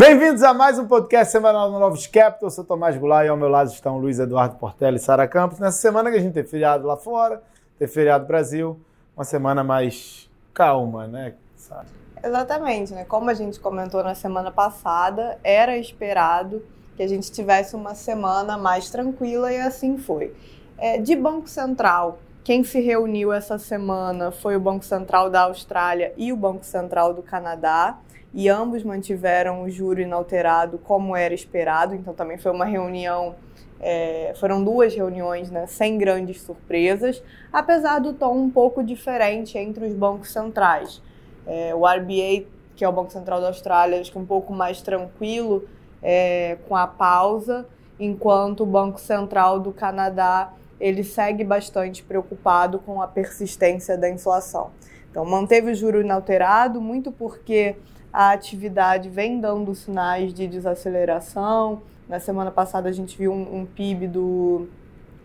Bem-vindos a mais um podcast semanal do Novos Capital. Eu sou Tomás Goulart e ao meu lado estão Luiz Eduardo Portela e Sara Campos. Nessa semana que a gente tem feriado lá fora, tem feriado Brasil, uma semana mais calma, né, Sara? Exatamente, né? Como a gente comentou na semana passada, era esperado que a gente tivesse uma semana mais tranquila e assim foi. É, de Banco Central, quem se reuniu essa semana foi o Banco Central da Austrália e o Banco Central do Canadá e ambos mantiveram o juro inalterado como era esperado. Então também foi uma reunião, é, foram duas reuniões, né, sem grandes surpresas, apesar do tom um pouco diferente entre os bancos centrais. É, o RBA, que é o Banco Central da Austrália, acho que um pouco mais tranquilo é, com a pausa, enquanto o Banco Central do Canadá ele segue bastante preocupado com a persistência da inflação. Então manteve o juro inalterado, muito porque a atividade vem dando sinais de desaceleração. Na semana passada a gente viu um, um PIB do,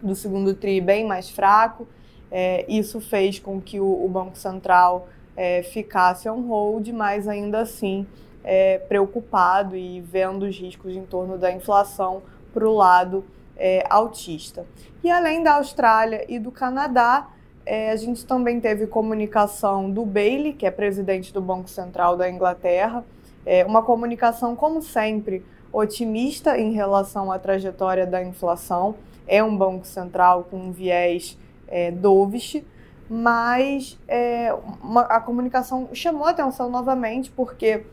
do segundo TRI bem mais fraco. É, isso fez com que o, o Banco Central é, ficasse on hold, mas ainda assim é, preocupado e vendo os riscos em torno da inflação para o lado é, autista. E além da Austrália e do Canadá, é, a gente também teve comunicação do Bailey, que é presidente do Banco Central da Inglaterra, é, uma comunicação, como sempre, otimista em relação à trajetória da inflação. É um banco central com um viés é, dovish, mas é, uma, a comunicação chamou atenção novamente porque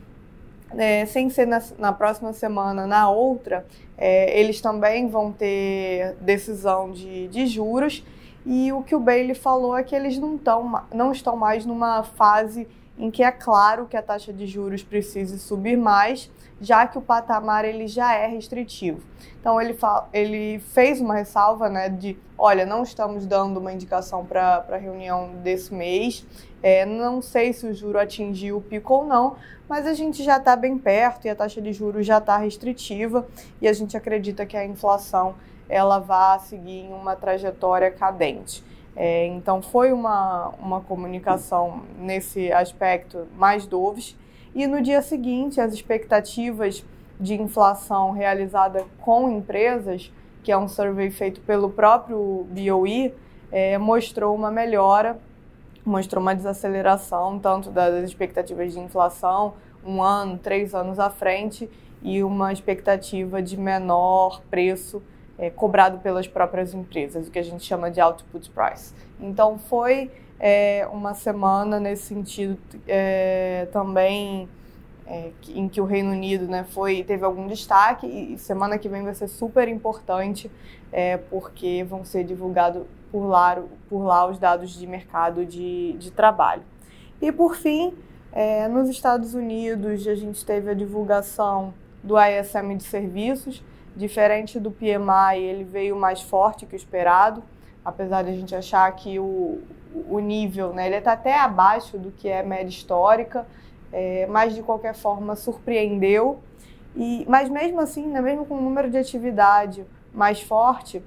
é, sem ser na, na, próxima semana, na outra, é, eles também vão ter decisão de, de juros e o que o Bailey falou é que eles não, tão, não estão mais numa fase em que é claro que a taxa de juros precise subir mais, já que o patamar ele já é restritivo. Então ele, ele fez uma ressalva né, de, olha, não estamos dando uma indicação para a reunião desse mês, é, não sei se o juro atingiu o pico ou não, mas a gente já está bem perto e a taxa de juros já está restritiva e a gente acredita que a inflação ela vá seguir uma trajetória cadente. É, então, foi uma, uma comunicação nesse aspecto mais doves. E no dia seguinte, as expectativas de inflação realizada com empresas, que é um survey feito pelo próprio BOE, é, mostrou uma melhora, mostrou uma desaceleração tanto das expectativas de inflação um ano, três anos à frente e uma expectativa de menor preço é, cobrado pelas próprias empresas, o que a gente chama de output price. Então foi é, uma semana nesse sentido é, também é, em que o Reino Unido né, foi teve algum destaque e semana que vem vai ser super importante é, porque vão ser divulgados por lá, por lá os dados de mercado de, de trabalho. E por fim, é, nos Estados Unidos a gente teve a divulgação do ISM de serviços, Diferente do PMI, ele veio mais forte que o esperado, apesar de a gente achar que o, o nível, né, ele está até abaixo do que é média histórica, é, mas de qualquer forma surpreendeu. E, mas mesmo assim, né, mesmo com o número de atividade mais forte,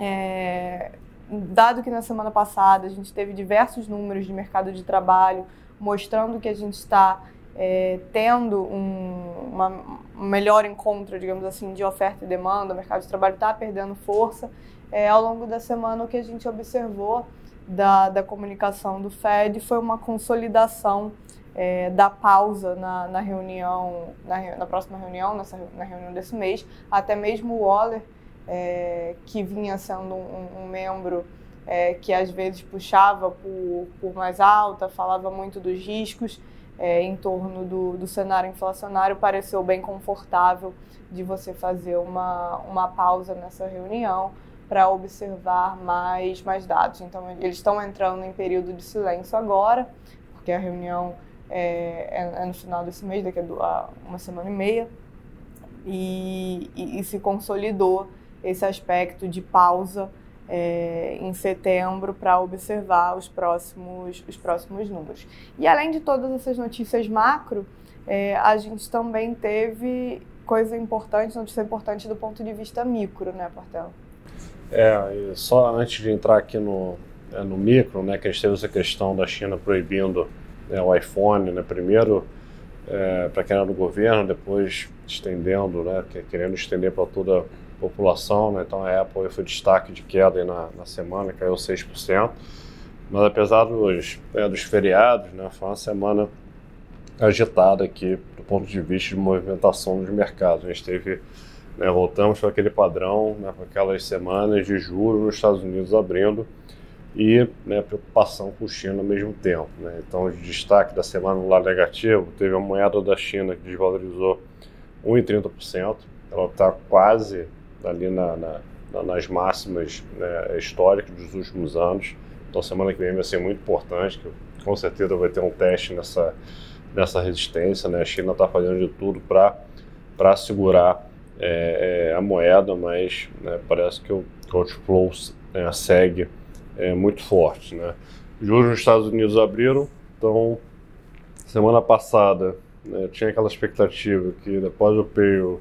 é, dado que na semana passada a gente teve diversos números de mercado de trabalho mostrando que a gente está é, tendo um uma, melhor encontro, digamos assim, de oferta e demanda, o mercado de trabalho está perdendo força. É, ao longo da semana, o que a gente observou da, da comunicação do Fed foi uma consolidação é, da pausa na, na reunião, na, na, próxima reunião, nessa, na reunião desse mês. Até mesmo o Waller, é, que vinha sendo um, um membro é, que às vezes puxava por, por mais alta, falava muito dos riscos, é, em torno do, do cenário inflacionário pareceu bem confortável de você fazer uma, uma pausa nessa reunião para observar mais, mais dados. Então, eles estão entrando em período de silêncio agora, porque a reunião é, é, é no final desse mês, daqui a uma semana e meia, e, e, e se consolidou esse aspecto de pausa é, em setembro para observar os próximos, os próximos números. E além de todas essas notícias macro, é, a gente também teve coisa importante, notícia importante do ponto de vista micro, né, Portela? É, só antes de entrar aqui no, é, no micro, né, que a gente teve essa questão da China proibindo né, o iPhone, né, primeiro é, para quem era do governo, depois estendendo, né, querendo estender para toda população. Né, então a Apple foi destaque de queda na, na semana, caiu 6%. Mas apesar dos, é, dos feriados, né, foi uma semana agitada aqui do ponto de vista de movimentação dos mercados. A gente teve, né, voltamos para aquele padrão, né, com aquelas semanas de juros nos Estados Unidos abrindo e né, preocupação com China ao mesmo tempo. Né? Então, o destaque da semana no lado negativo teve a moeda da China que desvalorizou 1,30%. Ela está quase ali na, na, nas máximas né, históricas dos últimos anos. Então, semana que vem vai ser muito importante, que com certeza vai ter um teste nessa, nessa resistência. Né? A China está fazendo de tudo para segurar é, é, a moeda, mas né, parece que o outflow né, segue é, muito forte. Né? Juros nos Estados Unidos abriram, então semana passada né, tinha aquela expectativa que depois do peio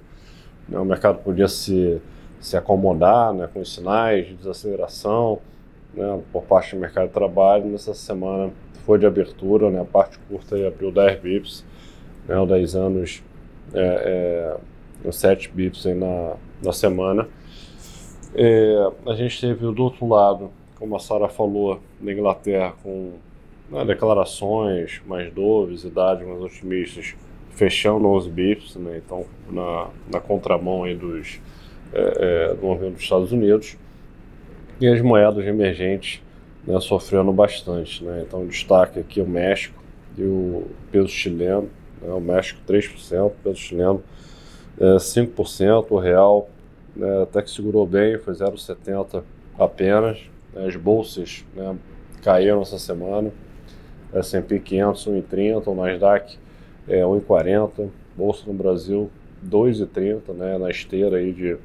né, o mercado podia se, se acomodar né, com os sinais de desaceleração né, por parte do mercado de trabalho. Nessa semana foi de abertura, né, a parte curta abriu 10 bips, né, 10 anos, é, é, 7 bips aí na, na semana. É, a gente teve do outro lado como a Sara falou, na Inglaterra, com né, declarações mais doves, idades mais otimistas, fechando 11 bips, né, então na, na contramão aí dos, é, é, do movimento dos Estados Unidos, e as moedas emergentes né, sofrendo bastante. Né, então destaque aqui o México e o peso chileno, né, o México 3%, o peso chileno é, 5%, o real né, até que segurou bem, foi 0,70 apenas, as bolsas né, caíram essa semana. S&P 500 1,30, o Nasdaq é 1,40, bolsa no Brasil 2,30, né, na esteira aí de,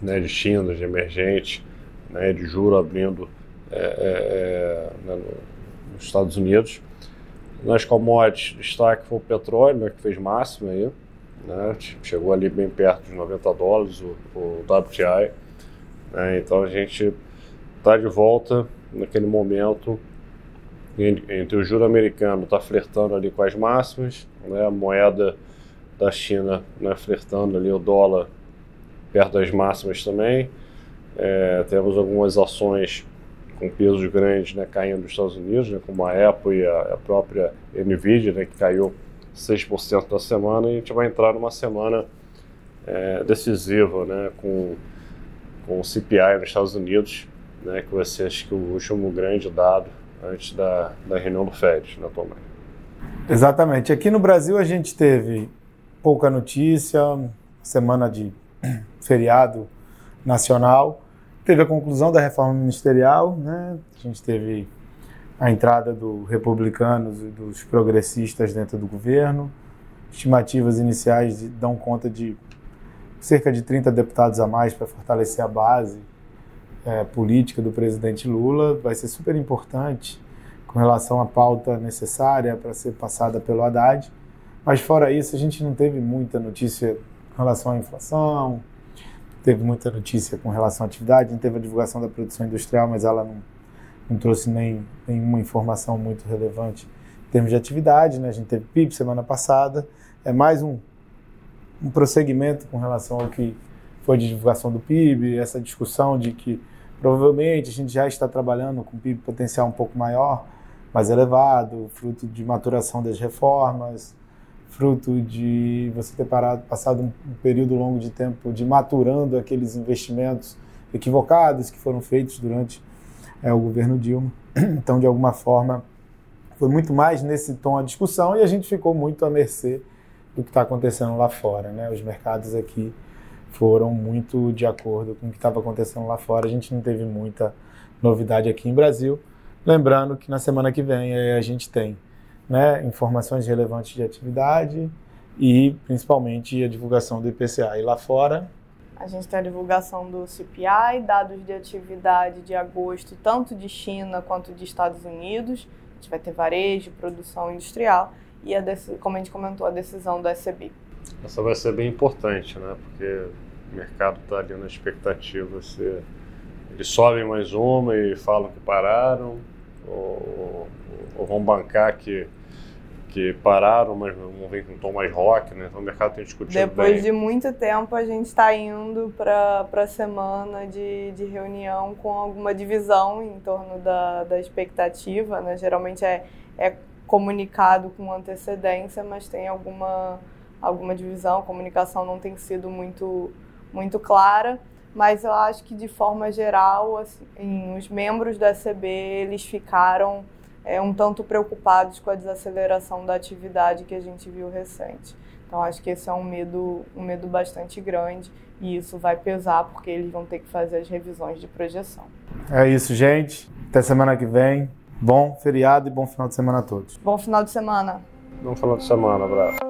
né, de China, de emergente, né, de juro abrindo é, é, é né, nos Estados Unidos. Nas commodities, destaque foi o petróleo, né, que fez máximo aí, né, chegou ali bem perto dos 90 dólares o, o WTI. Né, então a gente está de volta naquele momento entre o juro americano está flertando ali com as máximas, né, a moeda da China né, flertando ali o dólar perto das máximas também. É, temos algumas ações com pesos grandes né, caindo nos Estados Unidos, né, como a Apple e a, a própria Nvidia, né, que caiu 6% na semana, e a gente vai entrar numa semana é, decisiva né, com, com o CPI nos Estados Unidos, né, que vai ser acho que o último grande dado antes da, da reunião do FED, naturalmente. Exatamente. Aqui no Brasil a gente teve pouca notícia, semana de feriado nacional, teve a conclusão da reforma ministerial, né? a gente teve a entrada dos republicanos e dos progressistas dentro do governo, estimativas iniciais dão conta de cerca de 30 deputados a mais para fortalecer a base é, política do presidente Lula vai ser super importante com relação à pauta necessária para ser passada pelo Haddad. Mas fora isso, a gente não teve muita notícia com relação à inflação, teve muita notícia com relação à atividade, a gente teve a divulgação da produção industrial, mas ela não, não trouxe nem, nenhuma informação muito relevante em termos de atividade. Né? A gente teve PIB semana passada, é mais um, um prosseguimento com relação ao que foi de divulgação do PIB, essa discussão de que Provavelmente a gente já está trabalhando com PIB potencial um pouco maior, mais elevado, fruto de maturação das reformas, fruto de você ter parado, passado um, período longo de tempo de maturando aqueles investimentos equivocados que foram feitos durante é, o governo Dilma. Então, de alguma forma, foi muito mais nesse tom a discussão e a gente ficou muito à mercê do que está acontecendo lá fora. Né? Os mercados aqui foram muito de acordo com o que estava acontecendo lá fora. A gente não teve muita novidade aqui em Brasil. Lembrando que na semana que vem a gente tem né, informações relevantes de atividade e principalmente a divulgação do IPCA. E lá fora. A gente tem a divulgação do CPI, dados de atividade de agosto, tanto de China quanto de Estados Unidos. A gente vai ter varejo, produção industrial e, a, como a gente comentou, a decisão do SCB. Essa vai ser bem importante, né? Porque o mercado está ali na expectativa se eles sobem mais uma e falam que pararam, ou, ou vão bancar que que pararam, mas não vem com um tom mais rock, né? Então o mercado tem discutido Depois bem. de muito tempo, a gente está indo para a semana de, de reunião com alguma divisão em torno da, da expectativa, né? Geralmente é, é comunicado com antecedência, mas tem alguma, alguma divisão, a comunicação não tem sido muito, muito clara, mas eu acho que de forma geral, assim, os membros da SCB, eles ficaram é, um tanto preocupados com a desaceleração da atividade que a gente viu recente. Então acho que esse é um medo, um medo bastante grande e isso vai pesar porque eles vão ter que fazer as revisões de projeção. É isso, gente. Até semana que vem. Bom feriado e bom final de semana a todos. Bom final de semana. Bom final de semana, abraço.